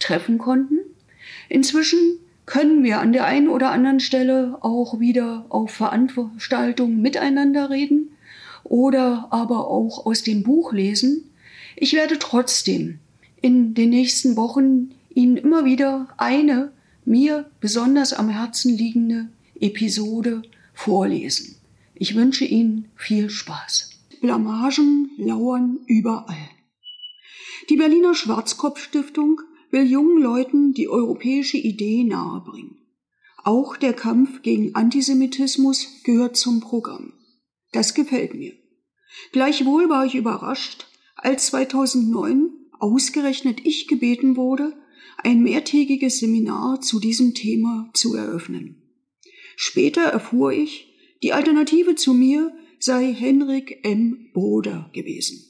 treffen konnten. Inzwischen können wir an der einen oder anderen Stelle auch wieder auf Veranstaltungen miteinander reden oder aber auch aus dem Buch lesen. Ich werde trotzdem in den nächsten Wochen Ihnen immer wieder eine mir besonders am Herzen liegende Episode vorlesen. Ich wünsche Ihnen viel Spaß. Blamagen lauern überall. Die Berliner Schwarzkopf-Stiftung will jungen Leuten die europäische Idee nahebringen. Auch der Kampf gegen Antisemitismus gehört zum Programm. Das gefällt mir. Gleichwohl war ich überrascht, als 2009 ausgerechnet ich gebeten wurde, ein mehrtägiges Seminar zu diesem Thema zu eröffnen. Später erfuhr ich, die Alternative zu mir sei Henrik M. Broder gewesen.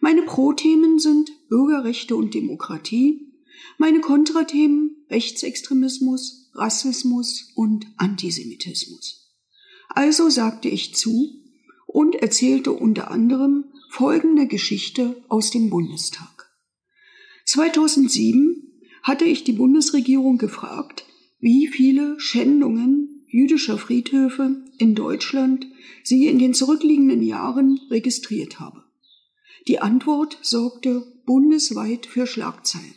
Meine Pro-Themen sind Bürgerrechte und Demokratie, meine Kontrathemen Rechtsextremismus, Rassismus und Antisemitismus. Also sagte ich zu und erzählte unter anderem folgende Geschichte aus dem Bundestag. 2007 hatte ich die Bundesregierung gefragt, wie viele Schändungen jüdischer Friedhöfe in Deutschland sie in den zurückliegenden Jahren registriert habe. Die Antwort sorgte bundesweit für Schlagzeilen.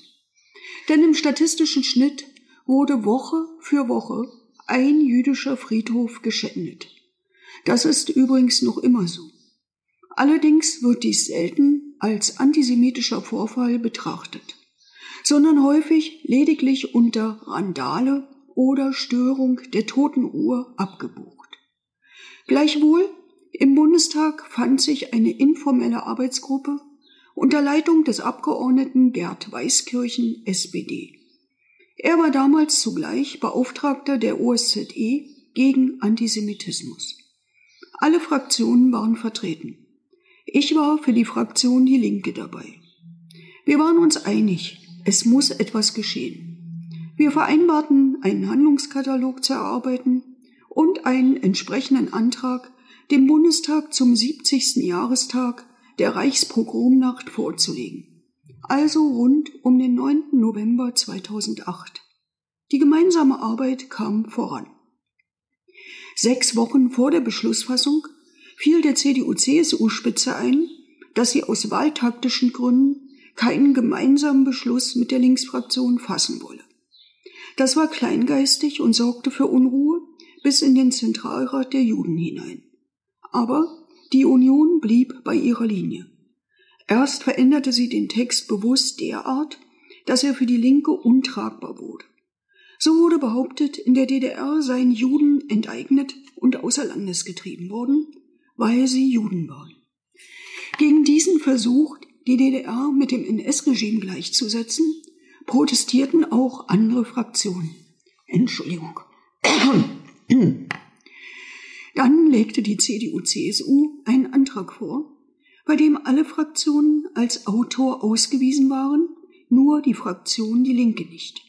Denn im statistischen Schnitt wurde Woche für Woche ein jüdischer Friedhof geschändet. Das ist übrigens noch immer so. Allerdings wird dies selten als antisemitischer Vorfall betrachtet, sondern häufig lediglich unter Randale oder Störung der Totenruhe abgebucht. Gleichwohl im Bundestag fand sich eine informelle Arbeitsgruppe unter Leitung des Abgeordneten Gerd Weißkirchen, SPD. Er war damals zugleich Beauftragter der OSZE gegen Antisemitismus. Alle Fraktionen waren vertreten. Ich war für die Fraktion Die Linke dabei. Wir waren uns einig, es muss etwas geschehen. Wir vereinbarten, einen Handlungskatalog zu erarbeiten und einen entsprechenden Antrag dem Bundestag zum 70. Jahrestag der Reichspogromnacht vorzulegen, also rund um den 9. November 2008. Die gemeinsame Arbeit kam voran. Sechs Wochen vor der Beschlussfassung fiel der CDU-CSU-Spitze ein, dass sie aus wahltaktischen Gründen keinen gemeinsamen Beschluss mit der Linksfraktion fassen wolle. Das war kleingeistig und sorgte für Unruhe bis in den Zentralrat der Juden hinein. Aber die Union blieb bei ihrer Linie. Erst veränderte sie den Text bewusst derart, dass er für die Linke untragbar wurde. So wurde behauptet, in der DDR seien Juden enteignet und außer Landes getrieben worden, weil sie Juden waren. Gegen diesen Versuch, die DDR mit dem NS-Regime gleichzusetzen, protestierten auch andere Fraktionen. Entschuldigung. Dann legte die CDU-CSU einen Antrag vor, bei dem alle Fraktionen als Autor ausgewiesen waren, nur die Fraktion Die Linke nicht.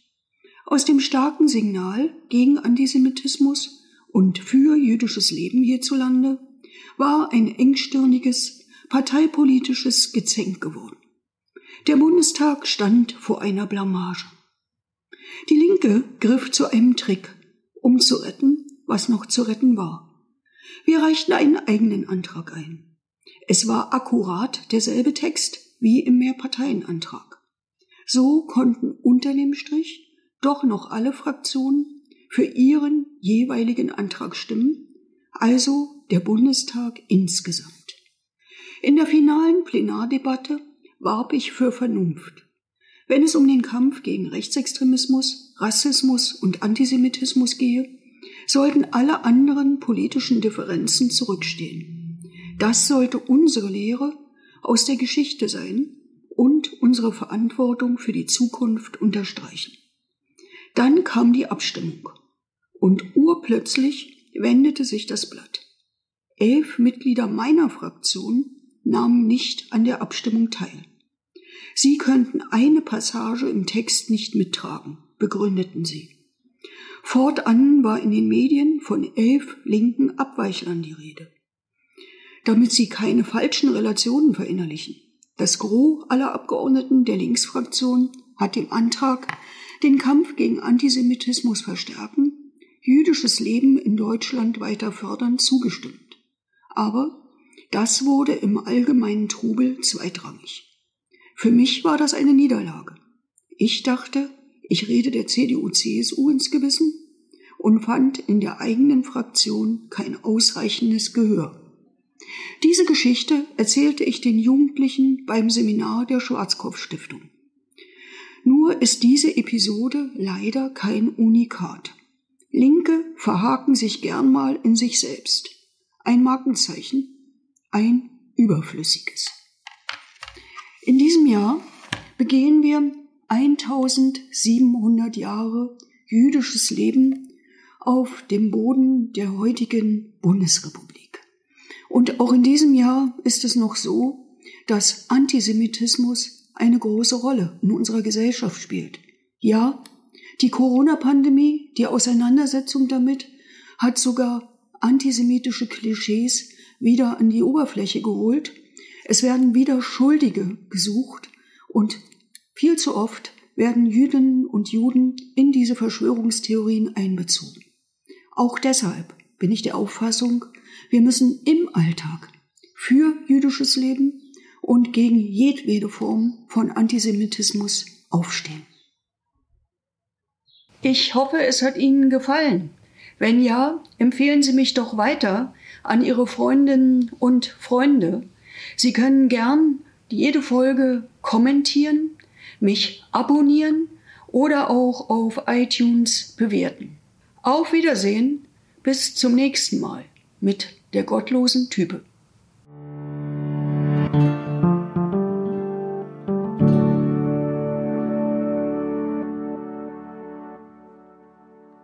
Aus dem starken Signal gegen Antisemitismus und für jüdisches Leben hierzulande war ein engstirniges parteipolitisches Gezänk geworden. Der Bundestag stand vor einer Blamage. Die Linke griff zu einem Trick, um zu retten, was noch zu retten war. Wir reichten einen eigenen Antrag ein. Es war akkurat derselbe Text wie im Mehrparteienantrag. So konnten unter dem Strich doch noch alle Fraktionen für ihren jeweiligen Antrag stimmen, also der Bundestag insgesamt. In der finalen Plenardebatte warb ich für Vernunft. Wenn es um den Kampf gegen Rechtsextremismus, Rassismus und Antisemitismus gehe, sollten alle anderen politischen Differenzen zurückstehen. Das sollte unsere Lehre aus der Geschichte sein und unsere Verantwortung für die Zukunft unterstreichen. Dann kam die Abstimmung und urplötzlich wendete sich das Blatt. Elf Mitglieder meiner Fraktion nahmen nicht an der Abstimmung teil. Sie könnten eine Passage im Text nicht mittragen, begründeten sie. Fortan war in den Medien von elf linken Abweichlern die Rede. Damit sie keine falschen Relationen verinnerlichen. Das Gros aller Abgeordneten der Linksfraktion hat dem Antrag, den Kampf gegen Antisemitismus verstärken, jüdisches Leben in Deutschland weiter fördern, zugestimmt. Aber das wurde im allgemeinen Trubel zweitrangig. Für mich war das eine Niederlage. Ich dachte, ich rede der CDU-CSU ins Gewissen und fand in der eigenen Fraktion kein ausreichendes Gehör. Diese Geschichte erzählte ich den Jugendlichen beim Seminar der Schwarzkopf-Stiftung. Nur ist diese Episode leider kein Unikat. Linke verhaken sich gern mal in sich selbst. Ein Markenzeichen, ein überflüssiges. In diesem Jahr begehen wir 1700 Jahre jüdisches Leben auf dem Boden der heutigen Bundesrepublik. Und auch in diesem Jahr ist es noch so, dass Antisemitismus eine große Rolle in unserer Gesellschaft spielt. Ja, die Corona-Pandemie, die Auseinandersetzung damit, hat sogar antisemitische Klischees wieder an die Oberfläche geholt. Es werden wieder Schuldige gesucht und viel zu oft werden Jüdinnen und Juden in diese Verschwörungstheorien einbezogen. Auch deshalb bin ich der Auffassung, wir müssen im Alltag für jüdisches Leben und gegen jedwede Form von Antisemitismus aufstehen. Ich hoffe, es hat Ihnen gefallen. Wenn ja, empfehlen Sie mich doch weiter an Ihre Freundinnen und Freunde. Sie können gern jede Folge kommentieren, mich abonnieren oder auch auf iTunes bewerten. Auf Wiedersehen, bis zum nächsten Mal mit der gottlosen Type.